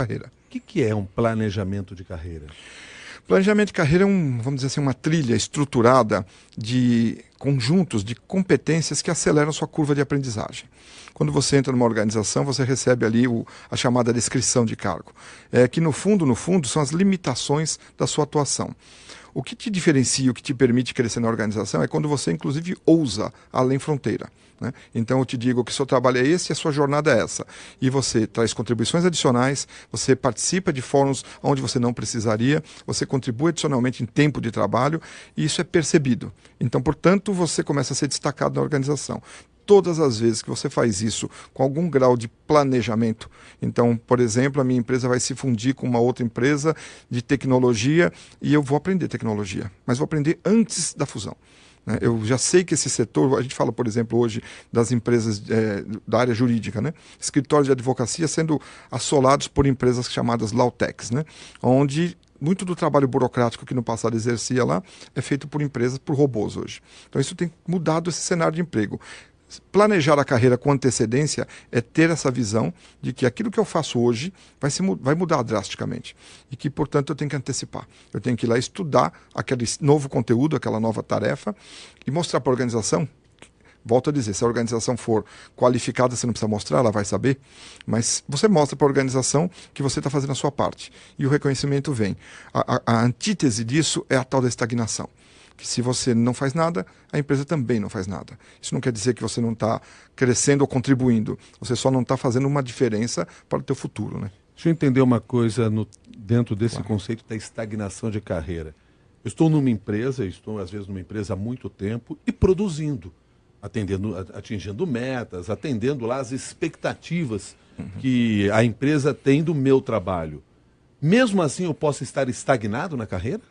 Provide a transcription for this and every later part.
carreira. O que, que é um planejamento de carreira? Planejamento de carreira é um, vamos dizer assim, uma trilha estruturada de conjuntos de competências que aceleram sua curva de aprendizagem. Quando você entra numa organização, você recebe ali o, a chamada descrição de cargo, é, que no fundo, no fundo, são as limitações da sua atuação. O que te diferencia, o que te permite crescer na organização é quando você, inclusive, ousa além fronteira. Né? Então, eu te digo que o seu trabalho é esse e a sua jornada é essa. E você traz contribuições adicionais, você participa de fóruns onde você não precisaria, você contribui adicionalmente em tempo de trabalho e isso é percebido. Então, portanto, você começa a ser destacado na organização todas as vezes que você faz isso com algum grau de planejamento. Então, por exemplo, a minha empresa vai se fundir com uma outra empresa de tecnologia e eu vou aprender tecnologia, mas vou aprender antes da fusão. Né? Eu já sei que esse setor, a gente fala, por exemplo, hoje das empresas é, da área jurídica, né? escritórios de advocacia sendo assolados por empresas chamadas Lawtechs, né? onde muito do trabalho burocrático que no passado exercia lá é feito por empresas, por robôs hoje. Então isso tem mudado esse cenário de emprego planejar a carreira com antecedência é ter essa visão de que aquilo que eu faço hoje vai, se, vai mudar drasticamente e que, portanto, eu tenho que antecipar. Eu tenho que ir lá estudar aquele novo conteúdo, aquela nova tarefa e mostrar para a organização. Volto a dizer, se a organização for qualificada, você não precisa mostrar, ela vai saber, mas você mostra para a organização que você está fazendo a sua parte e o reconhecimento vem. A, a, a antítese disso é a tal da estagnação que se você não faz nada, a empresa também não faz nada. Isso não quer dizer que você não está crescendo ou contribuindo. Você só não está fazendo uma diferença para o teu futuro. Né? Deixa eu entender uma coisa no, dentro desse claro. conceito da estagnação de carreira. Eu estou numa empresa, estou às vezes numa empresa há muito tempo e produzindo, atendendo, atingindo metas, atendendo lá as expectativas uhum. que a empresa tem do meu trabalho. Mesmo assim, eu posso estar estagnado na carreira?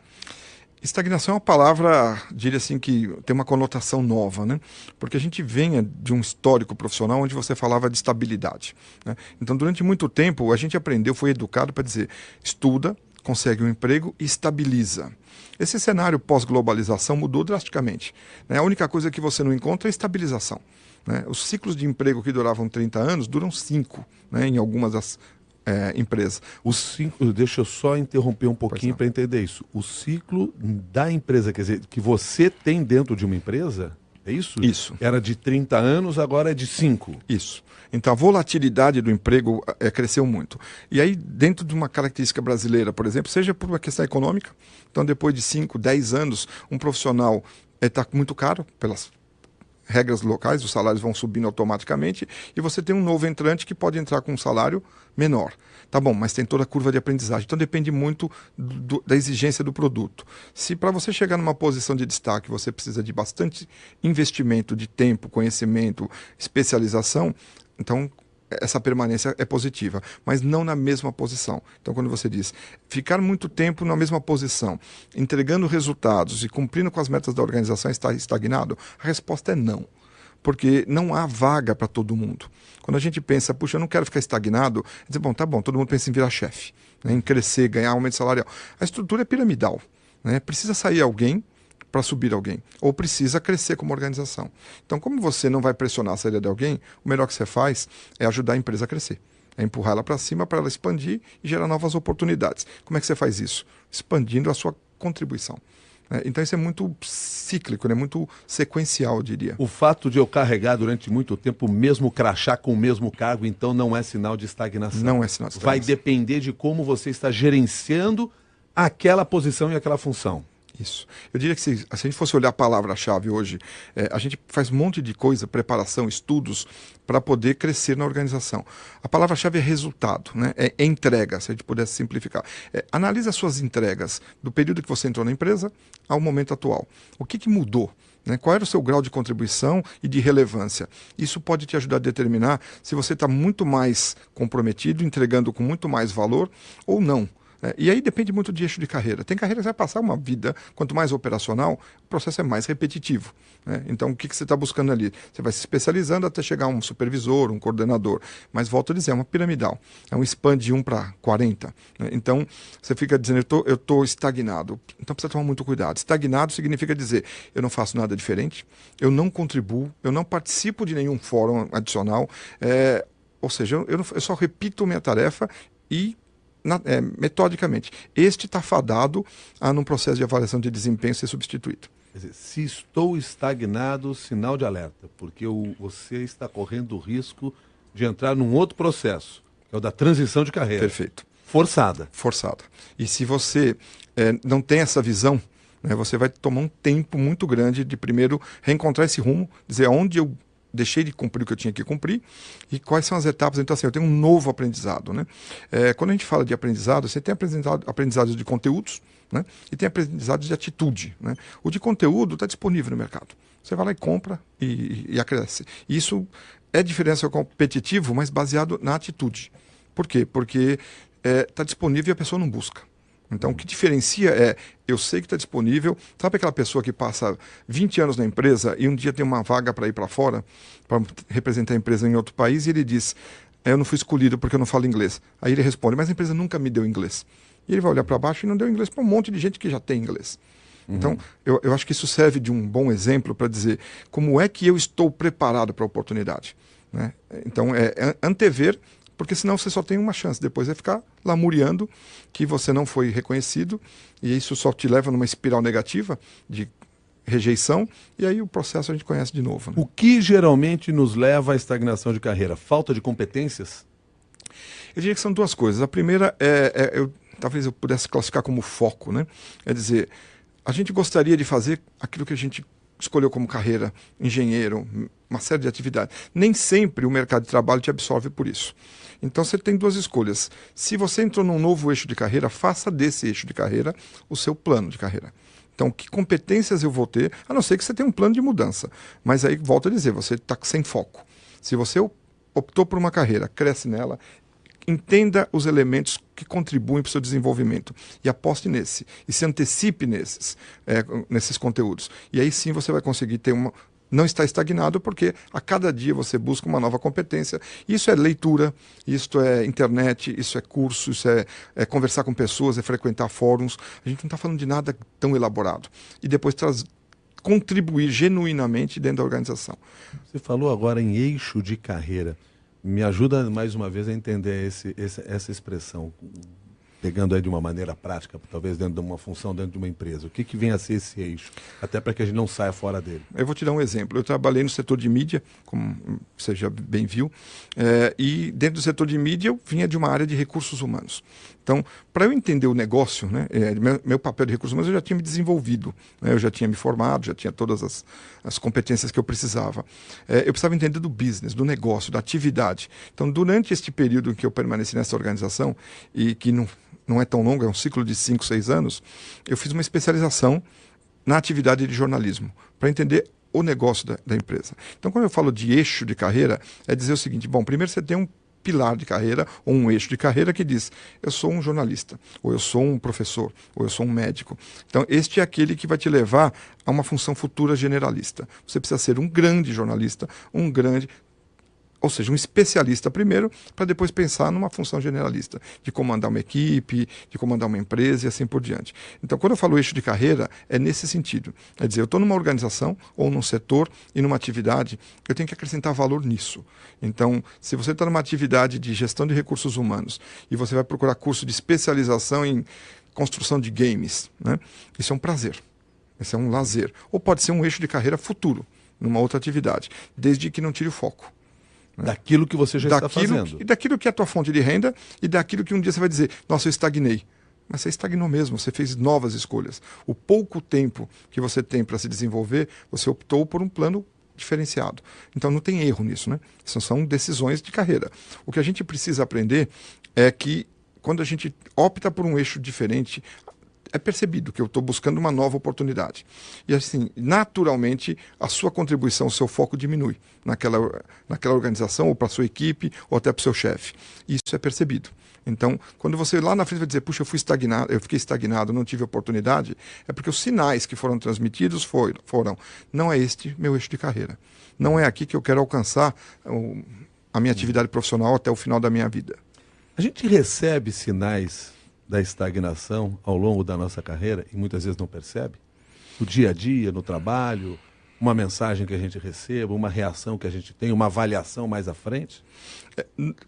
Estagnação é uma palavra, diria assim, que tem uma conotação nova, né? Porque a gente vem de um histórico profissional onde você falava de estabilidade. Né? Então, durante muito tempo, a gente aprendeu, foi educado para dizer: estuda, consegue um emprego e estabiliza. Esse cenário pós-globalização mudou drasticamente. Né? A única coisa que você não encontra é estabilização. Né? Os ciclos de emprego que duravam 30 anos duram 5 né? em algumas das é, empresa. O ciclo, deixa eu só interromper um pouquinho para entender isso. O ciclo da empresa, quer dizer, que você tem dentro de uma empresa, é isso? Isso. Era de 30 anos, agora é de 5. Isso. Então a volatilidade do emprego é, cresceu muito. E aí, dentro de uma característica brasileira, por exemplo, seja por uma questão econômica, então depois de 5, 10 anos, um profissional está é, muito caro pelas regras locais, os salários vão subindo automaticamente e você tem um novo entrante que pode entrar com um salário menor. Tá bom, mas tem toda a curva de aprendizagem. Então depende muito do, da exigência do produto. Se para você chegar numa posição de destaque você precisa de bastante investimento de tempo, conhecimento, especialização, então essa permanência é positiva, mas não na mesma posição. Então, quando você diz ficar muito tempo na mesma posição, entregando resultados e cumprindo com as metas da organização está estagnado, a resposta é não. Porque não há vaga para todo mundo. Quando a gente pensa, puxa, eu não quero ficar estagnado, dizer, bom, tá bom, todo mundo pensa em virar chefe, né, em crescer, ganhar aumento salarial. A estrutura é piramidal. Né? Precisa sair alguém para subir alguém, ou precisa crescer como organização. Então, como você não vai pressionar a saída de alguém, o melhor que você faz é ajudar a empresa a crescer. É empurrar ela para cima para ela expandir e gerar novas oportunidades. Como é que você faz isso? Expandindo a sua contribuição. É, então isso é muito cíclico, né? muito sequencial, eu diria. O fato de eu carregar durante muito tempo o mesmo crachá com o mesmo cargo, então não é sinal de estagnação. Não é sinal de estagnação. Vai depender de como você está gerenciando aquela posição e aquela função. Isso. Eu diria que se, se a gente fosse olhar a palavra-chave hoje, é, a gente faz um monte de coisa, preparação, estudos, para poder crescer na organização. A palavra-chave é resultado, né? é, entrega, se a gente pudesse simplificar. É, analise as suas entregas do período que você entrou na empresa ao momento atual. O que, que mudou? Né? Qual era o seu grau de contribuição e de relevância? Isso pode te ajudar a determinar se você está muito mais comprometido, entregando com muito mais valor ou não. É, e aí depende muito de eixo de carreira. Tem carreira que vai passar uma vida, quanto mais operacional, o processo é mais repetitivo. Né? Então, o que, que você está buscando ali? Você vai se especializando até chegar a um supervisor, um coordenador. Mas, volto a dizer, é uma piramidal. É um span de 1 para 40. Né? Então, você fica dizendo, eu estou estagnado. Então, precisa tomar muito cuidado. Estagnado significa dizer, eu não faço nada diferente, eu não contribuo, eu não participo de nenhum fórum adicional. É, ou seja, eu, eu, só repito minha tarefa e na, é, metodicamente. Este está fadado a, num processo de avaliação de desempenho, ser substituído. Dizer, se estou estagnado, sinal de alerta, porque o, você está correndo o risco de entrar num outro processo, que é o da transição de carreira. Perfeito. Forçada. Forçada. E se você é, não tem essa visão, né, você vai tomar um tempo muito grande de primeiro reencontrar esse rumo, dizer onde eu deixei de cumprir o que eu tinha que cumprir e quais são as etapas. Então, assim, eu tenho um novo aprendizado. Né? É, quando a gente fala de aprendizado, você tem aprendizado, aprendizados de conteúdos né? e tem aprendizados de atitude. Né? O de conteúdo está disponível no mercado. Você vai lá e compra e, e acresce. Isso é diferença competitivo, mas baseado na atitude. Por quê? Porque está é, tá disponível e a pessoa não busca. Então, o que diferencia é, eu sei que está disponível. Sabe aquela pessoa que passa 20 anos na empresa e um dia tem uma vaga para ir para fora, para representar a empresa em outro país, e ele diz: Eu não fui escolhido porque eu não falo inglês. Aí ele responde: Mas a empresa nunca me deu inglês. E ele vai olhar para baixo e não deu inglês para um monte de gente que já tem inglês. Uhum. Então, eu, eu acho que isso serve de um bom exemplo para dizer como é que eu estou preparado para a oportunidade. Né? Então, é antever porque senão você só tem uma chance. Depois é ficar lamuriando que você não foi reconhecido e isso só te leva numa espiral negativa de rejeição e aí o processo a gente conhece de novo. Né? O que geralmente nos leva à estagnação de carreira? Falta de competências? Eu diria que são duas coisas. A primeira é, é eu, talvez eu pudesse classificar como foco, né? É dizer, a gente gostaria de fazer aquilo que a gente escolheu como carreira, engenheiro, uma série de atividades. Nem sempre o mercado de trabalho te absorve por isso. Então você tem duas escolhas. Se você entrou num novo eixo de carreira, faça desse eixo de carreira o seu plano de carreira. Então, que competências eu vou ter, a não ser que você tenha um plano de mudança. Mas aí, volto a dizer, você está sem foco. Se você optou por uma carreira, cresce nela, entenda os elementos que contribuem para o seu desenvolvimento e aposte nesse e se antecipe nesses, é, nesses conteúdos. E aí sim você vai conseguir ter uma, não está estagnado porque a cada dia você busca uma nova competência. Isso é leitura, isso é internet, isso é curso, isso é, é conversar com pessoas, é frequentar fóruns. A gente não está falando de nada tão elaborado. E depois traz, contribuir genuinamente dentro da organização. Você falou agora em eixo de carreira. Me ajuda mais uma vez a entender esse, esse, essa expressão pegando aí de uma maneira prática, talvez dentro de uma função, dentro de uma empresa? O que, que vem a ser esse eixo? Até para que a gente não saia fora dele. Eu vou te dar um exemplo. Eu trabalhei no setor de mídia, como você já bem viu, é, e dentro do setor de mídia eu vinha de uma área de recursos humanos. Então, para eu entender o negócio, né, é, meu, meu, papel de recursos humanos, eu já tinha me desenvolvido, né, eu já tinha me formado, já tinha todas as, as competências que eu precisava. É, eu precisava entender do business, do negócio, da atividade. Então, durante este período em que eu permaneci nessa organização, e que não não é tão longo, é um ciclo de 5, 6 anos, eu fiz uma especialização na atividade de jornalismo, para entender o negócio da, da, empresa. Então, quando eu falo de eixo de carreira, é dizer o seguinte: bom, primeiro você tem um pilar de carreira ou um eixo de carreira que diz: eu sou um jornalista, ou eu sou um professor, ou eu sou um médico. Então, este é aquele que vai te levar a uma função futura generalista. Você precisa ser um grande jornalista, um grande ou seja, um especialista primeiro, para depois pensar numa função generalista, de comandar uma equipe, de comandar uma empresa e assim por diante. Então, quando eu falo eixo de carreira, é nesse sentido. É dizer, eu estou numa organização ou num setor e numa atividade, eu tenho que acrescentar valor nisso. Então, se você está numa atividade de gestão de recursos humanos e você vai procurar curso de especialização em construção de games, né? isso é um prazer, isso é um lazer. Ou pode ser um eixo de carreira futuro, numa outra atividade, desde que não tire o foco. Né? Daquilo que você já daquilo está fazendo. Que, daquilo que é a tua fonte de renda e daquilo que um dia você vai dizer, nossa, eu estagnei. Mas você estagnou mesmo, você fez novas escolhas. O pouco tempo que você tem para se desenvolver, você optou por um plano diferenciado. Então não tem erro nisso, né? São, são decisões de carreira. O que a gente precisa aprender é que quando a gente opta por um eixo diferente, é percebido que eu estou buscando uma nova oportunidade. E assim, naturalmente, a sua contribuição, o seu foco diminui naquela, naquela organização, ou para a sua equipe, ou até para o seu chefe. Isso é percebido. Então, quando você lá na frente vai dizer, puxa, eu fui estagnado, eu fiquei estagnado, não tive oportunidade, é porque os sinais que foram transmitidos foram, foram não é este meu eixo de carreira. Não é aqui que eu quero alcançar o, a minha atividade profissional até o final da minha vida. A gente recebe sinais da estagnação ao longo da nossa carreira e muitas vezes não percebe? No dia a dia, no trabalho, uma mensagem que a gente receba, uma reação que a gente tem, uma avaliação mais à frente? É,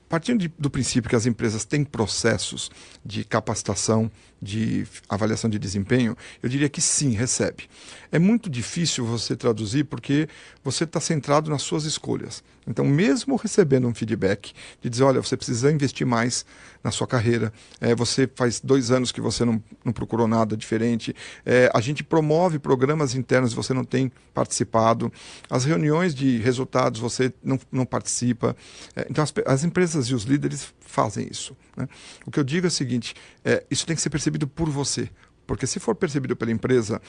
partindo de, do princípio que as empresas têm processos de capacitação, de avaliação de desempenho, eu diria que sim, recebe. É muito difícil você traduzir porque você está centrado nas suas escolhas. Então, mesmo recebendo um feedback de dizer, olha, você precisa investir mais na sua carreira, é, você faz dois anos que você não, não procurou nada diferente, é, a gente promove programas internos você não tem participado, as reuniões de resultados você não, não participa. É, então, as, as, empresas e os líderes fazem isso. Né? O que eu digo é o seguinte: é, isso tem que ser percebido por você. Porque se for percebido pela empresa,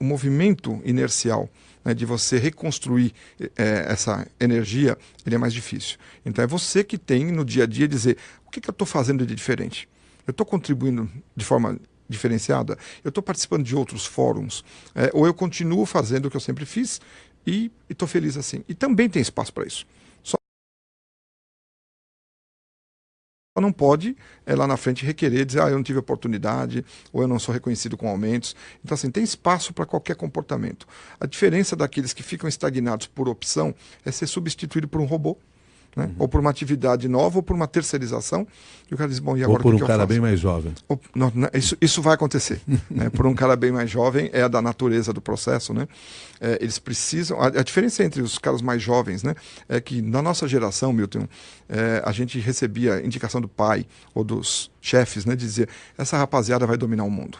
o movimento inercial né, de você reconstruir é, essa energia, ele é mais difícil. Então é você que tem no dia a dia dizer o que, que eu estou fazendo de diferente. Eu estou contribuindo de forma diferenciada? Eu estou participando de outros fóruns? É, ou eu continuo fazendo o que eu sempre fiz e estou feliz assim? E também tem espaço para isso. Não pode é, lá na frente requerer, dizer, ah, eu não tive oportunidade, ou eu não sou reconhecido com aumentos. Então, assim, tem espaço para qualquer comportamento. A diferença daqueles que ficam estagnados por opção é ser substituído por um robô né? Uhum. Ou por uma atividade nova, ou por uma terceirização. E o cara diz, bom, e agora Ou por um que cara bem mais jovem. Ou, não, não, isso, isso vai acontecer. né? Por um cara bem mais jovem, é da natureza do processo. Né? É, eles precisam... A, a, diferença entre os caras mais jovens né, é que na nossa geração, Milton, é, a gente recebia indicação do pai ou dos chefes, né, de dizer, essa rapaziada vai dominar o mundo.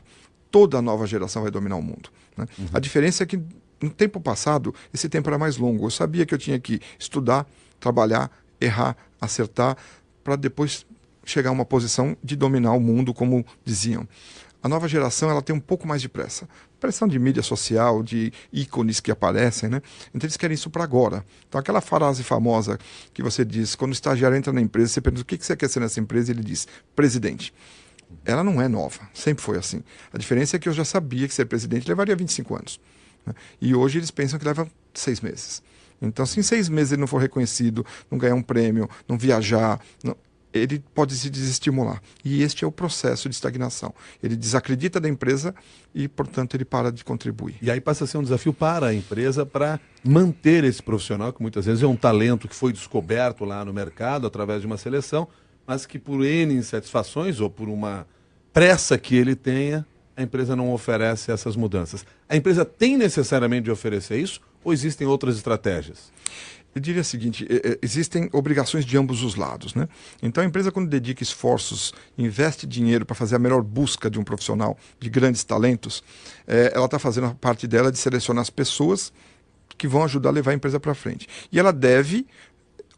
Toda a nova geração vai dominar o mundo. Né? Uhum. A diferença é que no tempo passado, esse tempo era mais longo. Eu sabia que eu tinha que estudar, trabalhar, errar, acertar, para depois chegar a uma posição de dominar o mundo, como diziam. A nova geração ela tem um pouco mais de pressa. Pressão de mídia social, de ícones que aparecem, né? Então eles querem isso para agora. Então aquela frase famosa que você diz, quando o estagiário entra na empresa, você pergunta o que você quer ser nessa empresa, ele diz, presidente. Ela não é nova, sempre foi assim. A diferença é que eu já sabia que ser presidente levaria 25 anos. Né? E hoje eles pensam que leva seis meses. Então, se em seis meses ele não for reconhecido, não ganhar um prêmio, não viajar, não, ele pode se desestimular. E este é o processo de estagnação. Ele desacredita da empresa e, portanto, ele para de contribuir. E aí passa a ser um desafio para a empresa para manter esse profissional, que muitas vezes é um talento que foi descoberto lá no mercado através de uma seleção, mas que por N insatisfações ou por uma pressa que ele tenha, a empresa não oferece essas mudanças. A empresa tem necessariamente de oferecer isso ou existem outras estratégias? Eu diria o seguinte: existem obrigações de ambos os lados. Né? Então, a empresa, quando dedica esforços, investe dinheiro para fazer a melhor busca de um profissional de grandes talentos, é, ela está fazendo a parte dela de selecionar as pessoas que vão ajudar a levar a empresa para frente. E ela deve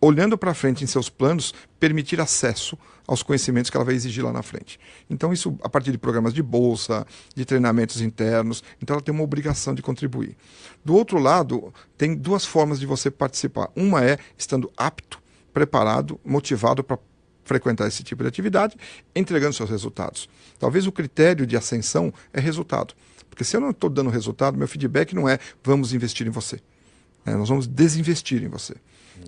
olhando para frente em seus planos, permitir acesso aos conhecimentos que ela vai exigir lá na frente. Então, isso a partir de programas de bolsa, de treinamentos internos. Então, ela tem uma obrigação de contribuir. Do outro lado, tem duas formas de você participar. Uma é estando apto, preparado, motivado para frequentar esse tipo de atividade, entregando seus resultados. Talvez o critério de ascensão é resultado. Porque se eu não estou dando resultado, meu feedback não é vamos investir em você. É, nós vamos desinvestir em você.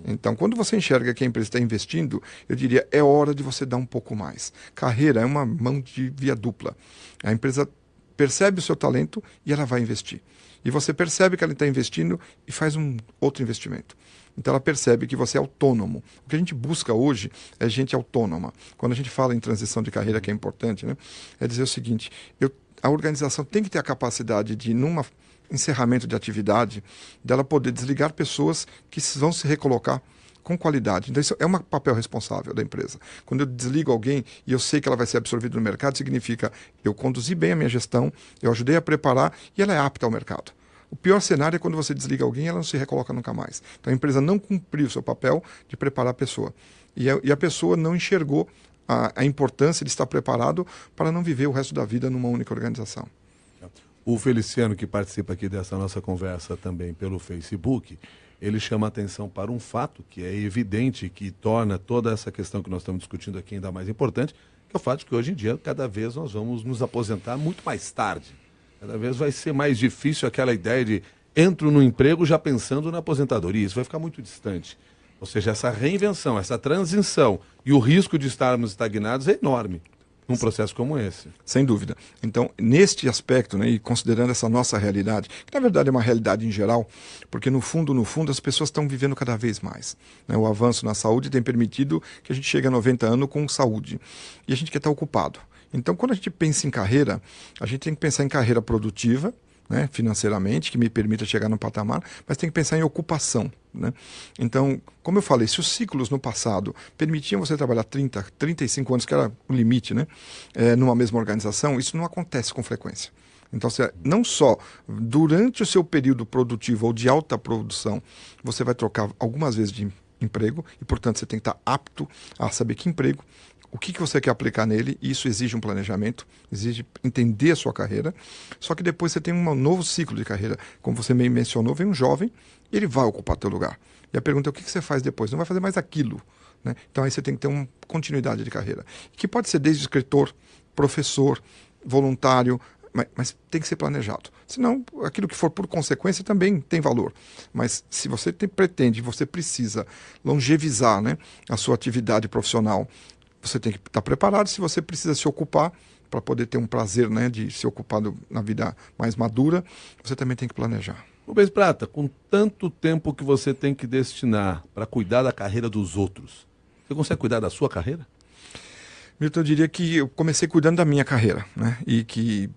Então, quando você enxerga que a empresa está investindo, eu diria é hora de você dar um pouco mais. Carreira é uma mão de via dupla. A empresa percebe o seu talento e ela vai investir. E você percebe que ela está investindo e faz um outro investimento. Então ela percebe que você é autônomo. O que a gente busca hoje é gente autônoma. Quando a gente fala em transição de carreira, que é importante, né, é dizer o seguinte: eu, a organização tem que ter a capacidade de, numa encerramento de atividade, dela poder desligar pessoas que vão se recolocar com qualidade. Então, isso é um papel responsável da empresa. Quando eu desligo alguém e eu sei que ela vai ser absorvida no mercado, significa eu conduzi bem a minha gestão, eu ajudei a preparar e ela é apta ao mercado. O pior cenário é quando você desliga alguém e ela não se recoloca nunca mais. Então, a empresa não cumpriu o seu papel de preparar a pessoa. E a, e a pessoa não enxergou a, a importância de estar preparado para não viver o resto da vida numa única organização. O Feliciano, que participa aqui dessa nossa conversa também pelo Facebook, ele chama atenção para um fato que é evidente, que torna toda essa questão que nós estamos discutindo aqui ainda mais importante, que é o fato de que hoje em dia, cada vez nós vamos nos aposentar muito mais tarde. Cada vez vai ser mais difícil aquela ideia de entro no emprego já pensando na aposentadoria. Isso vai ficar muito distante. Ou seja, essa reinvenção, essa transição e o risco de estarmos estagnados é enorme. Num processo como esse. Sem dúvida. Então, neste aspecto, né, e considerando essa nossa realidade, que na verdade é uma realidade em geral, porque no fundo, no fundo, as pessoas estão vivendo cada vez mais. Né? O avanço na saúde tem permitido que a gente chegue a 90 anos com saúde. E a gente quer estar ocupado. Então, quando a gente pensa em carreira, a gente tem que pensar em carreira produtiva, né, financeiramente, que me permita chegar no patamar, mas tem que pensar em ocupação. Né? Então, como eu falei, se os ciclos no passado permitiam você trabalhar 30, 35 anos, que era o limite, né, é, numa mesma organização, isso não acontece com frequência. Então, você, não só durante o seu período produtivo ou de alta produção, você vai trocar algumas vezes de emprego e, portanto, você tem que estar apto a saber que emprego o que, que você quer aplicar nele, isso exige um planejamento, exige entender a sua carreira. Só que depois você tem um novo ciclo de carreira. Como você me mencionou, vem um jovem ele vai ocupar teu lugar. E a pergunta é o que, que você faz depois? Não vai fazer mais aquilo. Né? Então aí você tem que ter uma continuidade de carreira. Que pode ser desde escritor, professor, voluntário, mas, mas, tem que ser planejado. Senão, aquilo que for por consequência também tem valor. Mas se você tem, pretende, você precisa longevizar né, a sua atividade profissional você tem que estar preparado se você precisa se ocupar para poder ter um prazer né, de se ocupar do, na vida mais madura, você também tem que planejar. Rubens Prata, com tanto tempo que você tem que destinar para cuidar da carreira dos outros, você consegue cuidar da sua carreira? Milton, eu diria que eu comecei cuidando da minha carreira, né? E que,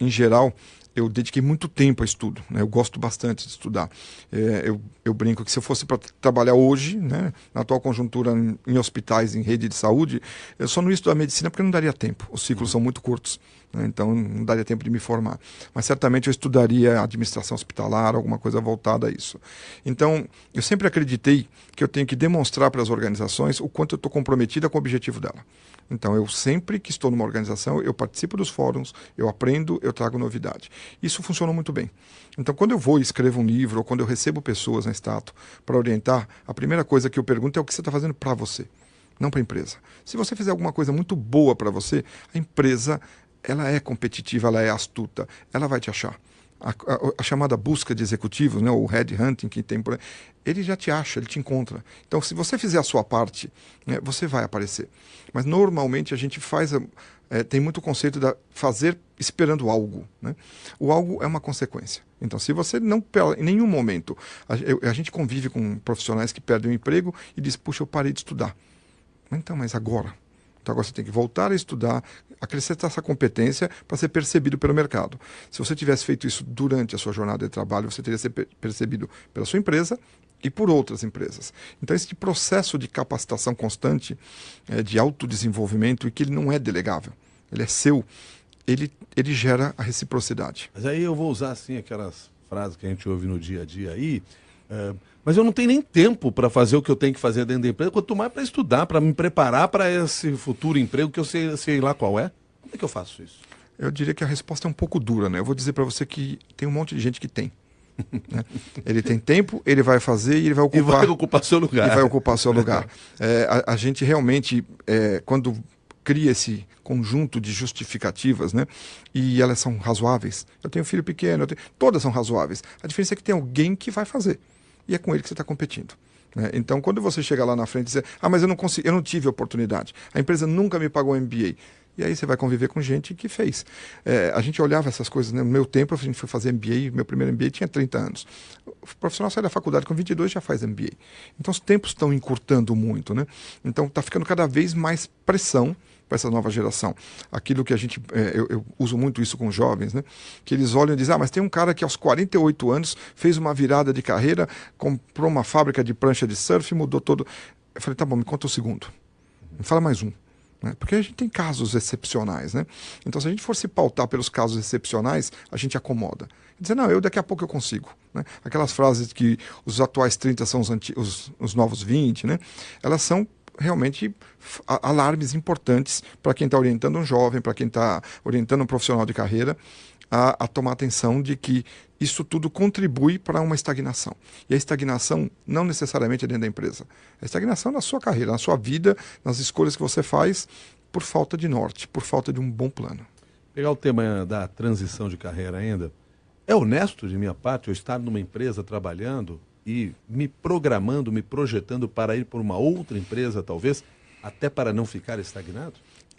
em geral, eu dediquei muito tempo a estudo. Né? Eu gosto bastante de estudar. É, eu, eu, brinco que se eu fosse para trabalhar hoje, né, na atual conjuntura em, em, hospitais, em rede de saúde, eu só não ia estudar medicina porque não daria tempo. Os ciclos são muito curtos. Né? Então não daria tempo de me formar. Mas certamente eu estudaria administração hospitalar, alguma coisa voltada a isso. Então eu sempre acreditei que eu tenho que demonstrar para as organizações o quanto eu estou comprometida com o objetivo dela. Então, eu sempre que estou numa organização, eu participo dos fóruns, eu aprendo, eu trago novidade. Isso funcionou muito bem. Então, quando eu vou e escrevo um livro, ou quando eu recebo pessoas na estátua para orientar, a primeira coisa que eu pergunto é o que você está fazendo para você, não para a empresa. Se você fizer alguma coisa muito boa para você, a empresa ela é competitiva, ela é astuta, ela vai te achar a, a, a, chamada busca de executivos, né, o headhunting que tem por aí, ele já te acha, ele te encontra. Então, se você fizer a sua parte, né, você vai aparecer. Mas normalmente a gente faz, é, tem muito conceito da fazer esperando algo. Né? O algo é uma consequência. Então, se você não, em nenhum momento, a, a gente convive com profissionais que perdem o emprego e diz, puxa, eu parei de estudar. Então, mas agora? Então agora você tem que voltar a estudar, acrescentar essa competência para ser percebido pelo mercado. Se você tivesse feito isso durante a sua jornada de trabalho, você teria sido percebido pela sua empresa e por outras empresas. Então esse processo de capacitação constante, é, de autodesenvolvimento, e que ele não é delegável, ele é seu, ele, ele gera a reciprocidade. Mas aí eu vou usar assim aquelas frases que a gente ouve no dia a dia aí. É, mas eu não tenho nem tempo para fazer o que eu tenho que fazer dentro da empresa, quanto mais para estudar, para me preparar para esse futuro emprego que eu sei, sei lá qual é. Como é que eu faço isso? Eu diria que a resposta é um pouco dura, né? Eu vou dizer para você que tem um monte de gente que tem. Né? Ele tem tempo, ele vai fazer e ele vai ocupar. E vai ocupar seu lugar. E vai ocupar seu lugar. É, a, a, gente realmente, é, quando cria esse conjunto de justificativas, né? E elas são razoáveis. Eu tenho filho pequeno, tenho... todas são razoáveis. A diferença é que tem alguém que vai fazer e é com ele que você está competindo. Né? Então, quando você chega lá na frente e diz, ah, mas eu não consegui, eu não tive oportunidade, a empresa nunca me pagou MBA. E aí você vai conviver com gente que fez. É, a gente olhava essas coisas, né? no meu tempo a gente foi fazer MBA, meu primeiro MBA tinha 30 anos. O profissional sai da faculdade com 22 já faz MBA. Então os tempos estão encurtando muito, né? Então está ficando cada vez mais pressão para essa nova geração. Aquilo que a gente, é, eu, eu, uso muito isso com jovens, né? que eles olham e dizem, ah, mas tem um cara que aos 48 anos fez uma virada de carreira, comprou uma fábrica de prancha de surf, mudou todo. Eu falei, tá bom, me conta o segundo. Me fala mais um. Né? Porque a gente tem casos excepcionais. Né? Então, se a gente for se pautar pelos casos excepcionais, a gente acomoda. Dizer, não, eu daqui a pouco eu consigo. Né? Aquelas frases que os atuais 30 são os, os, os novos 20, né? elas são realmente alarmes importantes para quem está orientando um jovem, para quem está orientando um profissional de carreira, a, a, tomar atenção de que isso tudo contribui para uma estagnação. E a estagnação não necessariamente é dentro da empresa. A estagnação é na sua carreira, na sua vida, nas escolhas que você faz, por falta de norte, por falta de um bom plano. Pegar o tema da transição de carreira ainda. É honesto de minha parte eu estar numa empresa trabalhando e me programando, me projetando para ir por uma outra empresa, talvez, até para não ficar estagnado?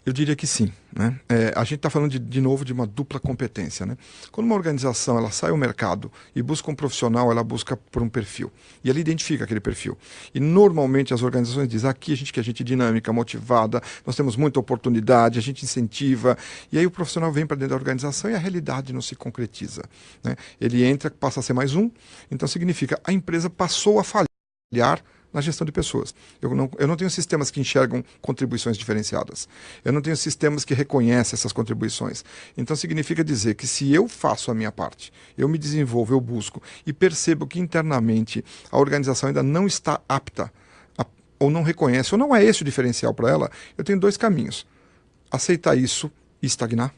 Eu diria que sim. Né? É, a gente está falando de, de novo de uma dupla competência. Né? Quando uma organização ela sai ao mercado e busca um profissional, ela busca por um perfil. E ela identifica aquele perfil. E normalmente as organizações dizem: aqui a gente quer gente dinâmica, motivada, nós temos muita oportunidade, a gente incentiva. E aí o profissional vem para dentro da organização e a realidade não se concretiza. Né? Ele entra, passa a ser mais um, então significa a empresa passou a falhar na gestão de pessoas. Eu não, eu não tenho sistemas que enxergam contribuições diferenciadas. Eu não tenho sistemas que reconhecem essas contribuições. Então significa dizer que se eu faço a minha parte, eu me desenvolvo, eu busco e percebo que internamente a organização ainda não está apta a, ou não reconhece, ou não é esse o diferencial para ela, eu tenho dois caminhos. Aceitar isso e estagnar.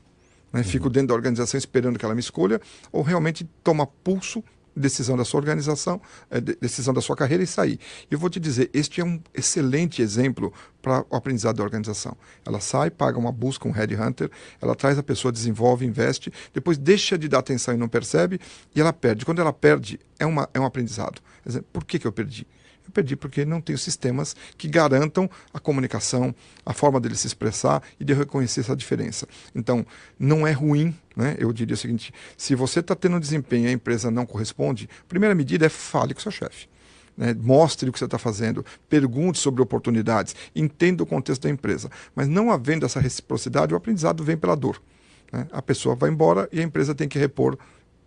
Né? Uhum. Fico dentro da organização esperando que ela me escolha, ou realmente tomar pulso decisão da sua organização, é, decisão da sua carreira e sair. Eu vou te dizer, este é um excelente exemplo para o aprendizado da organização. Ela sai, paga uma busca, um headhunter, ela traz a pessoa, desenvolve, investe, depois deixa de dar atenção e não percebe, e ela perde. Quando ela perde, é, uma, é um aprendizado. Por que, que eu perdi? Eu perdi porque não tenho sistemas que garantam a comunicação, a forma dele se expressar e de reconhecer essa diferença. Então, não é ruim, né? Eu diria o seguinte: se você está tendo um desempenho e a empresa não corresponde, primeira medida é fale com seu chefe. Né? Mostre o que você está fazendo, pergunte sobre oportunidades, entenda o contexto da empresa. Mas não havendo essa reciprocidade, o aprendizado vem pela dor. Né? A pessoa vai embora e a empresa tem que repor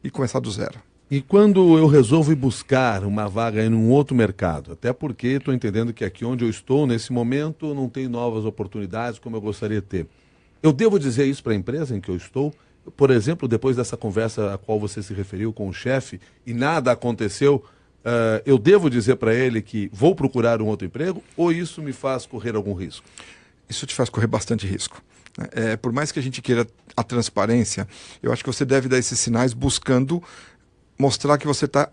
e começar do zero. E quando eu resolvo ir buscar uma vaga em um outro mercado, até porque estou entendendo que aqui onde eu estou nesse momento não tem novas oportunidades como eu gostaria de ter. Eu devo dizer isso para a empresa em que eu estou? Por exemplo, depois dessa conversa a qual você se referiu com o chefe e nada aconteceu, uh, eu devo dizer para ele que vou procurar um outro emprego ou isso me faz correr algum risco? Isso te faz correr bastante risco. É, por mais que a gente queira a transparência, eu acho que você deve dar esses sinais buscando mostrar que você tá,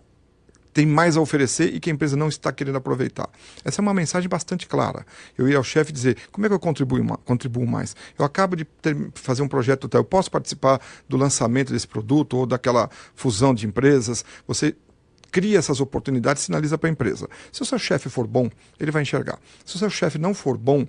tem mais a oferecer e que a empresa não está querendo aproveitar. Essa é uma mensagem bastante clara. Eu ia ao chefe dizer: como é que eu contribuo, contribuo mais? Eu acabo de ter, fazer um projeto, eu posso participar do lançamento desse produto ou daquela fusão de empresas? Você cria essas oportunidades, sinaliza para a empresa. Se o seu chefe for bom, ele vai enxergar. Se o seu chefe não for bom,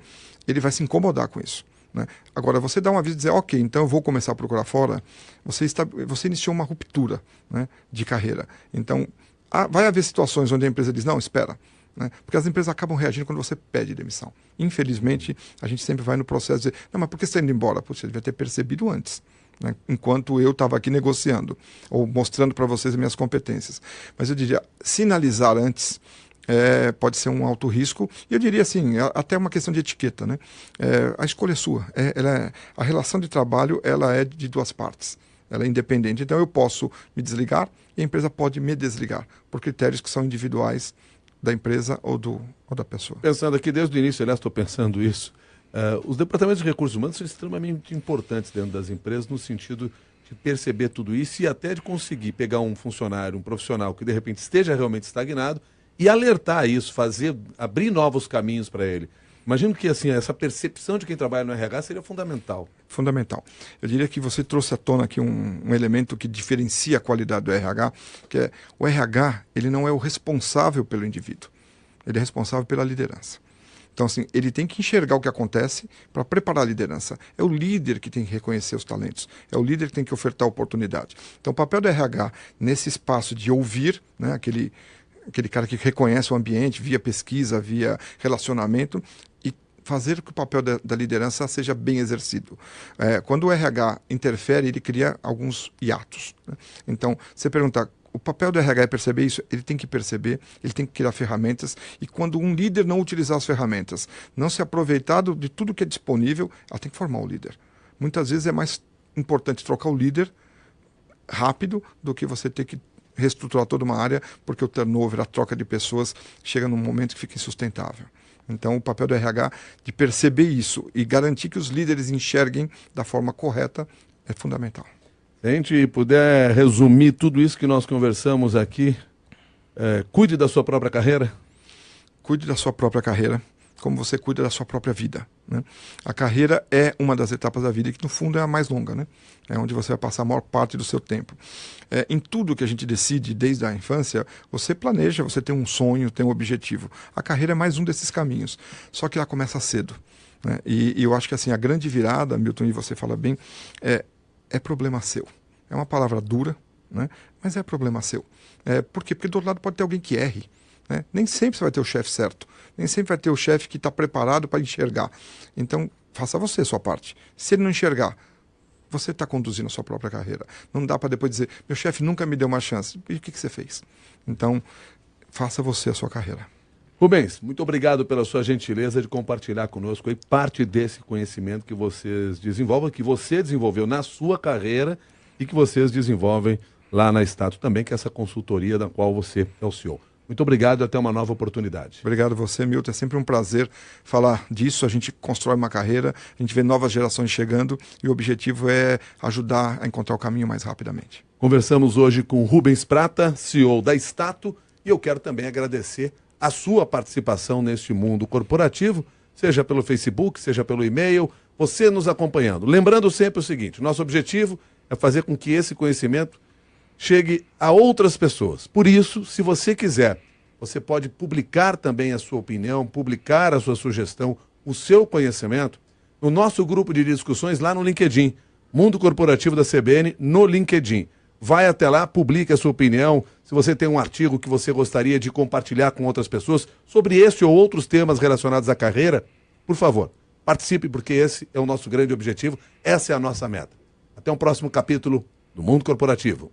ele vai se incomodar com isso. Né? Agora, você dá um aviso e dizer, ok, então eu vou começar a procurar fora, você, está, você iniciou uma ruptura né, de carreira. Então, há, vai haver situações onde a empresa diz, não, espera, né? Porque as empresas acabam reagindo quando você pede demissão. Infelizmente, a gente sempre vai no processo de dizer, não, mas por que você está indo embora? Você devia ter percebido antes. Né? Enquanto eu estava aqui negociando, ou mostrando para vocês as minhas competências. Mas eu diria, sinalizar antes é, pode ser um alto risco. E eu diria assim, até uma questão de etiqueta. Né? É, a escolha é sua. É, é, a relação de trabalho ela é de duas partes. Ela é independente. Então eu posso me desligar e a empresa pode me desligar por critérios que são individuais da empresa ou, do, ou da pessoa. Pensando aqui desde o início, aliás, estou pensando isso. Uh, os departamentos de recursos humanos são extremamente importantes dentro das empresas no sentido de perceber tudo isso e até de conseguir pegar um funcionário, um profissional que de repente esteja realmente estagnado e alertar isso, fazer, abrir novos caminhos para ele. Imagino que assim essa percepção de quem trabalha no RH seria fundamental. Fundamental. Eu diria que você trouxe à tona aqui um, um, elemento que diferencia a qualidade do RH, que é o RH ele não é o responsável pelo indivíduo, ele é responsável pela liderança. Então, assim, ele tem que enxergar o que acontece para preparar a liderança. É o líder que tem que reconhecer os talentos. É o líder que tem que ofertar oportunidade. Então, o papel do RH nesse espaço de ouvir, né, aquele aquele cara que reconhece o ambiente via pesquisa, via relacionamento e fazer que o papel da, da liderança seja bem exercido. É, quando o RH interfere, ele cria alguns hiatos. Né? Então, você perguntar o papel do RH é perceber isso, ele tem que perceber, ele tem que criar ferramentas, e quando um líder não utilizar as ferramentas, não se aproveitar de tudo que é disponível, ela tem que formar o líder. Muitas vezes é mais importante trocar o líder rápido do que você ter que reestruturar toda uma área, porque o turnover, a troca de pessoas, chega num momento que fica insustentável. Então, o papel do RH de perceber isso e garantir que os líderes enxerguem da forma correta é fundamental. Se a gente puder resumir tudo isso que nós conversamos aqui, é, cuide da sua própria carreira. Cuide da sua própria carreira como você cuida da sua própria vida. Né? A carreira é uma das etapas da vida que, no fundo, é a mais longa, né? é onde você vai passar a maior parte do seu tempo. É, em tudo que a gente decide desde a infância, você planeja, você tem um sonho, tem um objetivo. A carreira é mais um desses caminhos, só que ela começa cedo. Né? E, e, eu acho que assim a grande virada, Milton, e você fala bem, é, é problema seu. É uma palavra dura, né? mas é problema seu. É, por quê? Porque do outro lado pode ter alguém que erre. Né? Nem sempre você vai ter o chefe certo. Nem sempre vai ter o chefe que está preparado para enxergar. Então, faça você a sua parte. Se ele não enxergar, você está conduzindo a sua própria carreira. Não dá para depois dizer, meu chefe nunca me deu uma chance. E o que, que você fez? Então, faça você a sua carreira. Rubens, muito obrigado pela sua gentileza de compartilhar conosco aí parte desse conhecimento que vocês desenvolvem, que você desenvolveu na sua carreira e que vocês desenvolvem lá na Status também, que é essa consultoria da qual você é o CEO. Muito obrigado e até uma nova oportunidade. Obrigado a você, Milton. É sempre um prazer falar disso. A gente constrói uma carreira, a gente vê novas gerações chegando e o objetivo é ajudar a encontrar o caminho mais rapidamente. Conversamos hoje com Rubens Prata, CEO da Stato, e eu quero também agradecer a sua participação neste mundo corporativo, seja pelo Facebook, seja pelo e-mail, você nos acompanhando. Lembrando sempre o seguinte: nosso objetivo é fazer com que esse conhecimento chegue a outras pessoas. Por isso, se você quiser, você pode publicar também a sua opinião, publicar a sua sugestão, o seu conhecimento no nosso grupo de discussões lá no LinkedIn, Mundo Corporativo da CBN no LinkedIn. Vai até lá, publique a sua opinião. Se você tem um artigo que você gostaria de compartilhar com outras pessoas sobre este ou outros temas relacionados à carreira, por favor, participe, porque esse é o nosso grande objetivo, essa é a nossa meta. Até um próximo capítulo do Mundo Corporativo.